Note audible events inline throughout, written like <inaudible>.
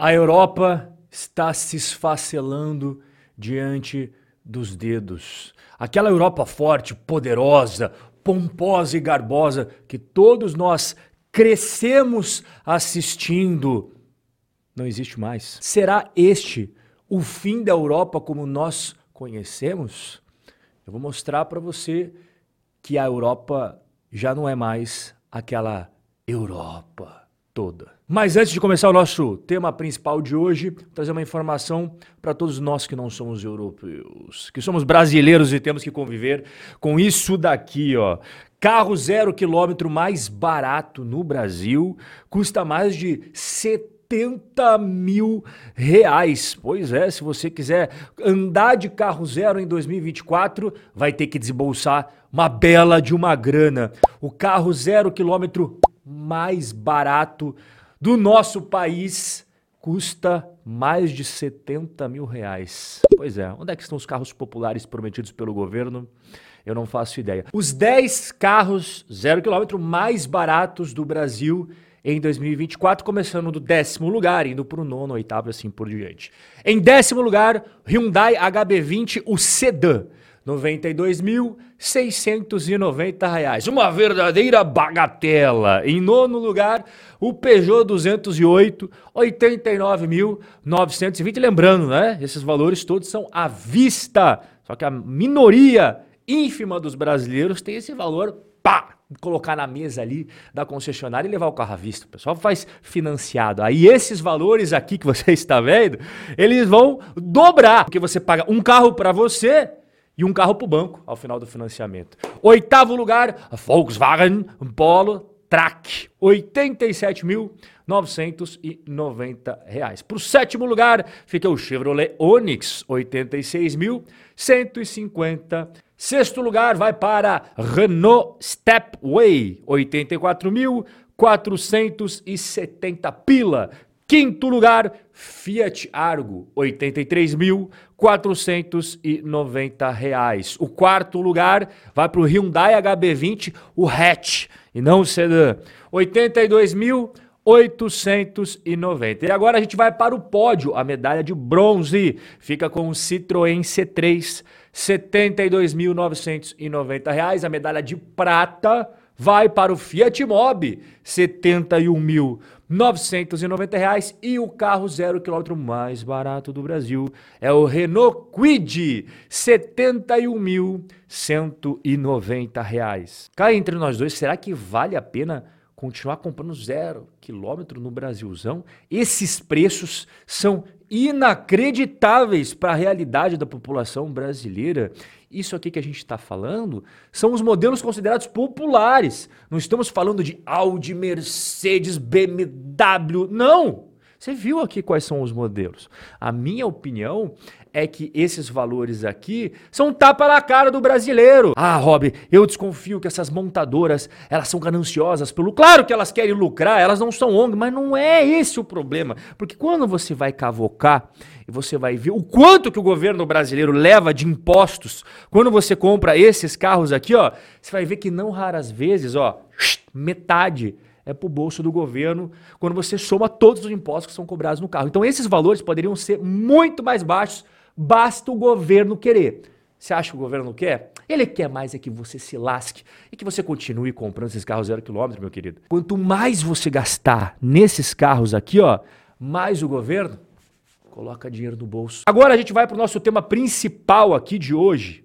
A Europa está se esfacelando diante dos dedos. Aquela Europa forte, poderosa, pomposa e garbosa que todos nós crescemos assistindo, não existe mais. Será este o fim da Europa como nós conhecemos? Eu vou mostrar para você que a Europa já não é mais aquela Europa toda. Mas antes de começar o nosso tema principal de hoje, vou trazer uma informação para todos nós que não somos europeus, que somos brasileiros e temos que conviver com isso daqui, ó. Carro zero quilômetro mais barato no Brasil custa mais de 70 mil reais. Pois é, se você quiser andar de carro zero em 2024, vai ter que desembolsar uma bela de uma grana. O carro zero quilômetro mais barato do nosso país custa mais de 70 mil reais. Pois é, onde é que estão os carros populares prometidos pelo governo? Eu não faço ideia. Os 10 carros zero quilômetro mais baratos do Brasil em 2024, começando do décimo lugar, indo para o nono, oitavo, assim por diante. Em décimo lugar, Hyundai HB20, o sedã. 92.690 reais. Uma verdadeira bagatela. Em nono lugar, o Peugeot 208, 89.920. Lembrando, né? Esses valores todos são à vista. Só que a minoria ínfima dos brasileiros tem esse valor, pá, colocar na mesa ali da concessionária e levar o carro à vista. O pessoal faz financiado. Aí esses valores aqui que você <laughs> está vendo, eles vão dobrar, porque você paga um carro para você e um carro para o banco ao final do financiamento. Oitavo lugar, Volkswagen Polo Track, R$ 87.990. Para o sétimo lugar, fica o Chevrolet Onix, R$ 86.150. Sexto lugar vai para Renault Stepway, R$ 84.470 pila. Quinto lugar, Fiat Argo, R$ 83.490. O quarto lugar vai para o Hyundai HB20, o hatch, e não o sedã, R$ 82.890. E agora a gente vai para o pódio, a medalha de bronze. Fica com o Citroën C3, R$ 72.990. A medalha de prata vai para o Fiat Mobi, R$ 71.990 e o carro zero quilômetro mais barato do Brasil é o Renault Kwid, R$ 71.190. Cá entre nós dois, será que vale a pena continuar comprando zero quilômetro no Brasilzão? Esses preços são inacreditáveis para a realidade da população brasileira. Isso aqui que a gente está falando são os modelos considerados populares. Não estamos falando de Audi, Mercedes, BMW. Não! Você viu aqui quais são os modelos. A minha opinião é que esses valores aqui são um tapa na cara do brasileiro. Ah, Rob, eu desconfio que essas montadoras, elas são gananciosas pelo... Claro que elas querem lucrar, elas não são ONG, mas não é esse o problema. Porque quando você vai cavocar e você vai ver o quanto que o governo brasileiro leva de impostos quando você compra esses carros aqui, ó, você vai ver que não raras vezes, ó, metade é para o bolso do governo quando você soma todos os impostos que são cobrados no carro. Então esses valores poderiam ser muito mais baixos, basta o governo querer. Você acha que o governo não quer? Ele quer mais é que você se lasque e que você continue comprando esses carros zero quilômetro, meu querido. Quanto mais você gastar nesses carros aqui, ó, mais o governo coloca dinheiro no bolso. Agora a gente vai para o nosso tema principal aqui de hoje: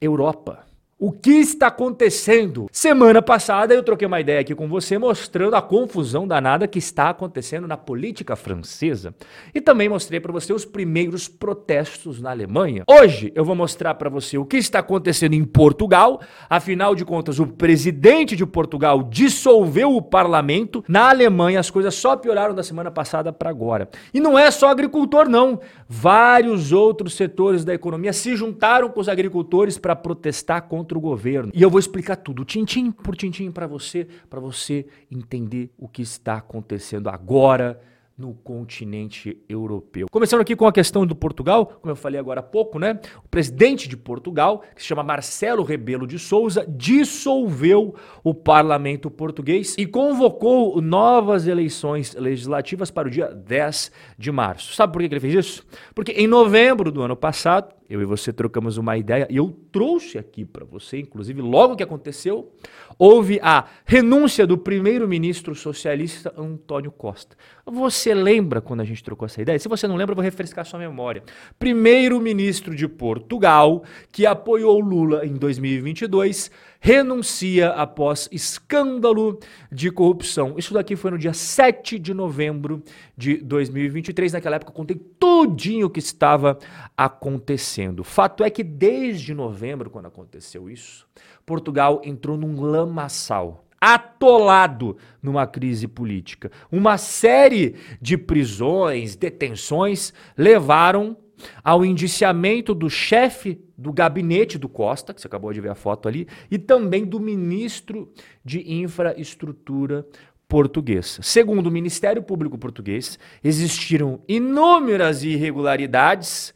Europa. O que está acontecendo? Semana passada eu troquei uma ideia aqui com você mostrando a confusão danada que está acontecendo na política francesa e também mostrei para você os primeiros protestos na Alemanha. Hoje eu vou mostrar para você o que está acontecendo em Portugal. Afinal de contas, o presidente de Portugal dissolveu o parlamento. Na Alemanha as coisas só pioraram da semana passada para agora. E não é só agricultor não. Vários outros setores da economia se juntaram com os agricultores para protestar contra governo. E eu vou explicar tudo, tintim por tintim para você, para você entender o que está acontecendo agora no continente europeu. Começando aqui com a questão do Portugal, como eu falei agora há pouco, né? O presidente de Portugal, que se chama Marcelo Rebelo de Souza, dissolveu o parlamento português e convocou novas eleições legislativas para o dia 10 de março. Sabe por que ele fez isso? Porque em novembro do ano passado, eu e você trocamos uma ideia e eu trouxe aqui para você, inclusive, logo que aconteceu, houve a renúncia do primeiro-ministro socialista Antônio Costa. Você lembra quando a gente trocou essa ideia? Se você não lembra, eu vou refrescar sua memória. Primeiro-ministro de Portugal, que apoiou Lula em 2022, renuncia após escândalo de corrupção. Isso daqui foi no dia 7 de novembro de 2023. Naquela época eu contei tudinho o que estava acontecendo. Fato é que desde novembro, quando aconteceu isso, Portugal entrou num lamaçal atolado numa crise política. Uma série de prisões, detenções levaram ao indiciamento do chefe do gabinete do Costa, que você acabou de ver a foto ali, e também do ministro de Infraestrutura português. Segundo o Ministério Público Português, existiram inúmeras irregularidades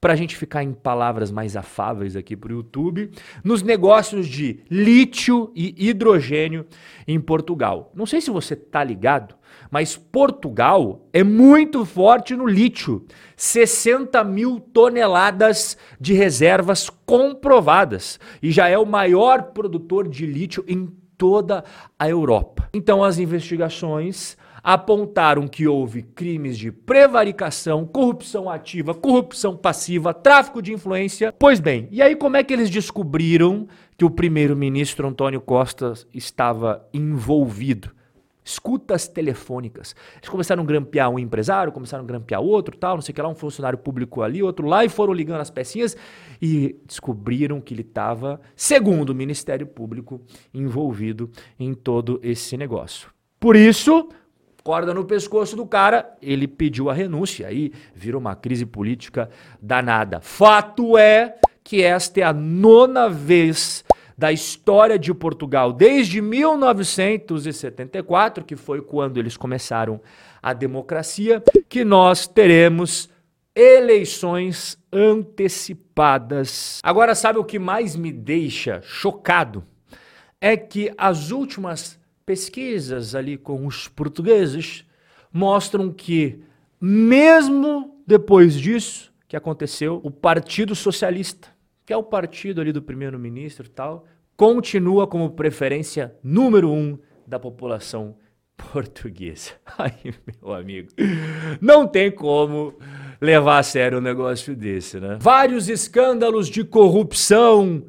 para a gente ficar em palavras mais afáveis aqui para o YouTube, nos negócios de lítio e hidrogênio em Portugal. Não sei se você tá ligado, mas Portugal é muito forte no lítio. 60 mil toneladas de reservas comprovadas e já é o maior produtor de lítio em toda a Europa. Então as investigações apontaram que houve crimes de prevaricação, corrupção ativa, corrupção passiva, tráfico de influência. Pois bem, e aí como é que eles descobriram que o primeiro-ministro Antônio Costa estava envolvido? Escutas telefônicas. Eles começaram a grampear um empresário, começaram a grampear outro, tal, não sei o que lá, um funcionário público ali, outro lá, e foram ligando as pecinhas e descobriram que ele estava, segundo o Ministério Público, envolvido em todo esse negócio. Por isso, corda no pescoço do cara, ele pediu a renúncia, aí virou uma crise política danada. Fato é que esta é a nona vez da história de Portugal, desde 1974, que foi quando eles começaram a democracia, que nós teremos eleições antecipadas. Agora, sabe o que mais me deixa chocado? É que as últimas pesquisas ali com os portugueses mostram que, mesmo depois disso que aconteceu, o Partido Socialista, que é o partido ali do primeiro-ministro e tal, continua como preferência número um da população portuguesa. <laughs> Ai, meu amigo, não tem como levar a sério um negócio desse, né? Vários escândalos de corrupção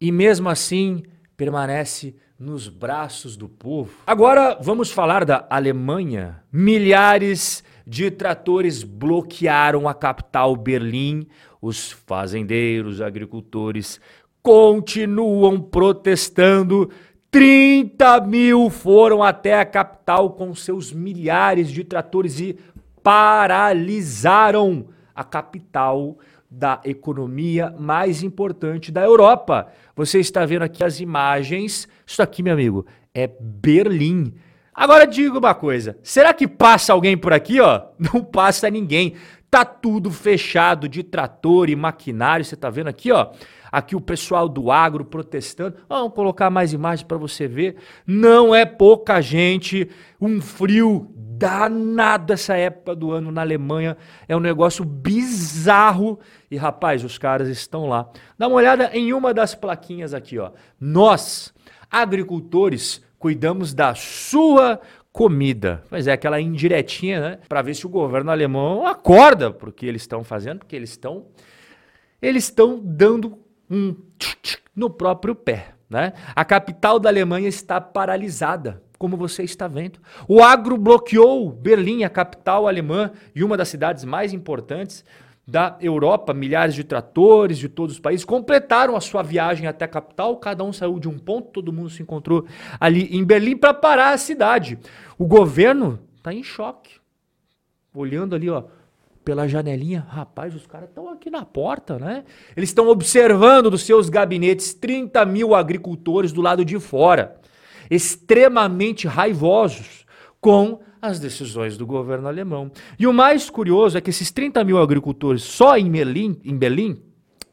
e mesmo assim permanece nos braços do povo. Agora vamos falar da Alemanha. Milhares de tratores bloquearam a capital Berlim. Os fazendeiros, agricultores continuam protestando. 30 mil foram até a capital com seus milhares de tratores e paralisaram a capital da economia mais importante da Europa. Você está vendo aqui as imagens. Isso aqui, meu amigo, é Berlim. Agora diga uma coisa: será que passa alguém por aqui, ó? <laughs> Não passa ninguém. Tá tudo fechado de trator e maquinário. Você tá vendo aqui, ó? Aqui o pessoal do agro protestando. Vamos colocar mais imagens para você ver. Não é pouca gente. Um frio danado essa época do ano na Alemanha. É um negócio bizarro. E rapaz, os caras estão lá. Dá uma olhada em uma das plaquinhas aqui, ó. Nós, agricultores, cuidamos da sua comida. Mas é aquela indiretinha, né? Para ver se o governo alemão acorda pro que eles estão fazendo, porque eles estão eles estão dando um no próprio pé, né? A capital da Alemanha está paralisada como você está vendo. O agro bloqueou Berlim, a capital alemã e uma das cidades mais importantes da Europa. Milhares de tratores de todos os países completaram a sua viagem até a capital. Cada um saiu de um ponto, todo mundo se encontrou ali em Berlim para parar a cidade. O governo está em choque. Olhando ali, ó, pela janelinha, rapaz, os caras estão aqui na porta, né? Eles estão observando dos seus gabinetes 30 mil agricultores do lado de fora extremamente raivosos com as decisões do governo alemão. E o mais curioso é que esses 30 mil agricultores só em Berlim, em Berlim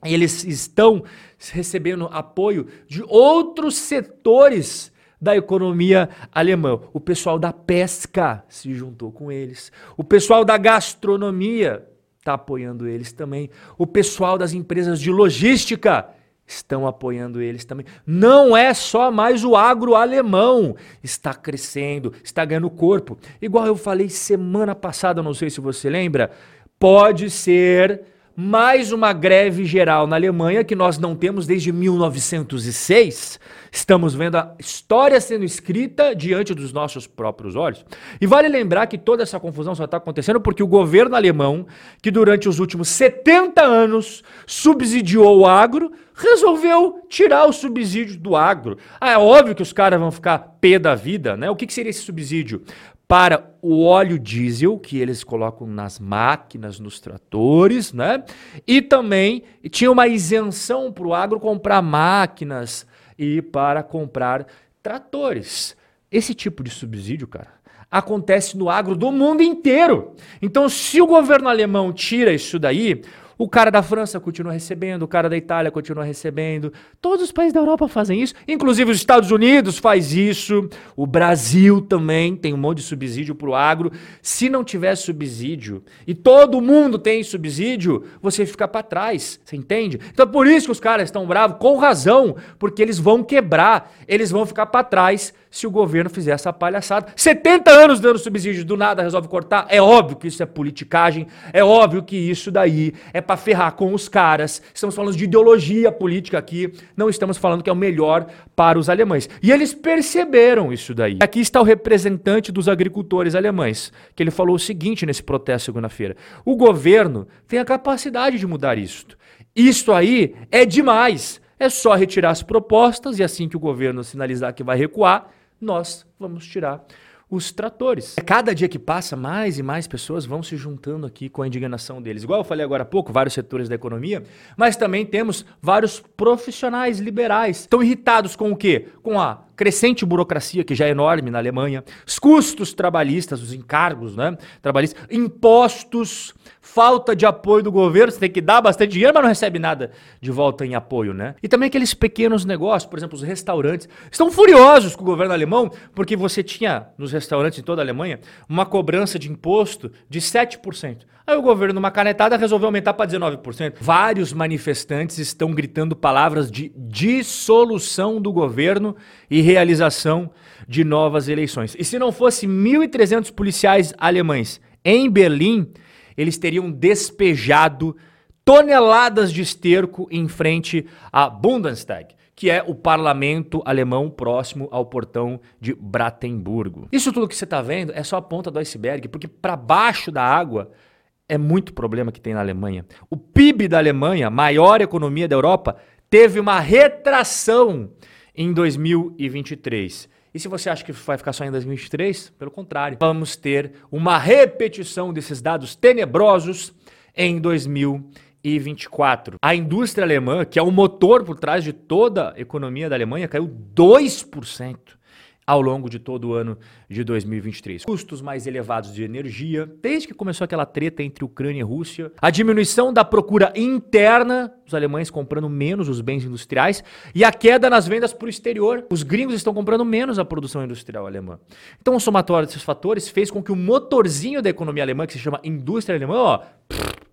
eles estão recebendo apoio de outros setores da economia alemã. O pessoal da pesca se juntou com eles. O pessoal da gastronomia está apoiando eles também. O pessoal das empresas de logística estão apoiando eles também. Não é só mais o agro alemão. Está crescendo, está ganhando corpo. Igual eu falei semana passada, não sei se você lembra, pode ser mais uma greve geral na Alemanha que nós não temos desde 1906. Estamos vendo a história sendo escrita diante dos nossos próprios olhos. E vale lembrar que toda essa confusão só está acontecendo porque o governo alemão, que durante os últimos 70 anos subsidiou o agro, resolveu tirar o subsídio do agro. Ah, é óbvio que os caras vão ficar pé da vida, né? O que, que seria esse subsídio? Para o óleo diesel que eles colocam nas máquinas, nos tratores, né? E também tinha uma isenção para o agro comprar máquinas e para comprar tratores. Esse tipo de subsídio, cara, acontece no agro do mundo inteiro. Então, se o governo alemão tira isso daí, o cara da França continua recebendo, o cara da Itália continua recebendo. Todos os países da Europa fazem isso, inclusive os Estados Unidos faz isso. O Brasil também tem um monte de subsídio para o agro. Se não tiver subsídio e todo mundo tem subsídio, você fica para trás, você entende? Então é por isso que os caras estão bravos, com razão, porque eles vão quebrar, eles vão ficar para trás se o governo fizer essa palhaçada. 70 anos dando subsídio, do nada resolve cortar. É óbvio que isso é politicagem, é óbvio que isso daí é para ferrar com os caras. Estamos falando de ideologia política aqui, não estamos falando que é o melhor para os alemães. E eles perceberam isso daí. Aqui está o representante dos agricultores alemães, que ele falou o seguinte nesse protesto segunda-feira: o governo tem a capacidade de mudar isto. Isto aí é demais. É só retirar as propostas e assim que o governo sinalizar que vai recuar, nós vamos tirar os tratores. Cada dia que passa, mais e mais pessoas vão se juntando aqui com a indignação deles. Igual eu falei agora há pouco, vários setores da economia, mas também temos vários profissionais liberais. Estão irritados com o quê? Com a crescente burocracia, que já é enorme na Alemanha, os custos trabalhistas, os encargos né, trabalhistas, impostos, falta de apoio do governo, você tem que dar bastante dinheiro, mas não recebe nada de volta em apoio, né? E também aqueles pequenos negócios, por exemplo, os restaurantes, estão furiosos com o governo alemão, porque você tinha nos restaurantes em toda a Alemanha uma cobrança de imposto de 7%. Aí o governo, numa canetada, resolveu aumentar para 19%. Vários manifestantes estão gritando palavras de dissolução do governo e realização de novas eleições. E se não fosse 1.300 policiais alemães em Berlim, eles teriam despejado toneladas de esterco em frente à Bundestag, que é o parlamento alemão próximo ao portão de Bratemburgo. Isso tudo que você está vendo é só a ponta do iceberg, porque para baixo da água é muito problema que tem na Alemanha. O PIB da Alemanha, maior economia da Europa, teve uma retração em 2023. E se você acha que vai ficar só em 2023, pelo contrário, vamos ter uma repetição desses dados tenebrosos em 2024. A indústria alemã, que é o motor por trás de toda a economia da Alemanha, caiu 2% ao longo de todo o ano de 2023. Custos mais elevados de energia, desde que começou aquela treta entre Ucrânia e Rússia, a diminuição da procura interna, os alemães comprando menos os bens industriais, e a queda nas vendas para o exterior. Os gringos estão comprando menos a produção industrial alemã. Então, o somatório desses fatores fez com que o motorzinho da economia alemã, que se chama indústria alemã, ó,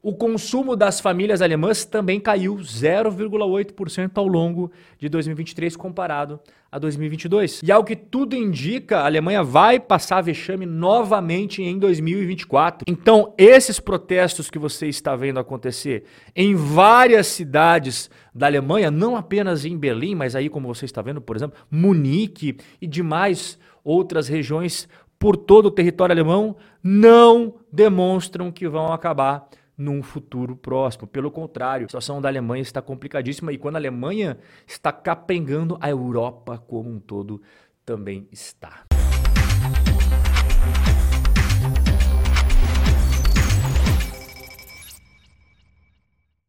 o consumo das famílias alemãs também caiu 0,8% ao longo de 2023 comparado a 2022. E ao que tudo indica, a Alemanha vai passar vexame novamente em 2024. Então, esses protestos que você está vendo acontecer em várias cidades da Alemanha, não apenas em Berlim, mas aí como você está vendo, por exemplo, Munique e demais outras regiões por todo o território alemão, não demonstram que vão acabar num futuro próximo. Pelo contrário, a situação da Alemanha está complicadíssima e quando a Alemanha está capengando, a Europa como um todo também está.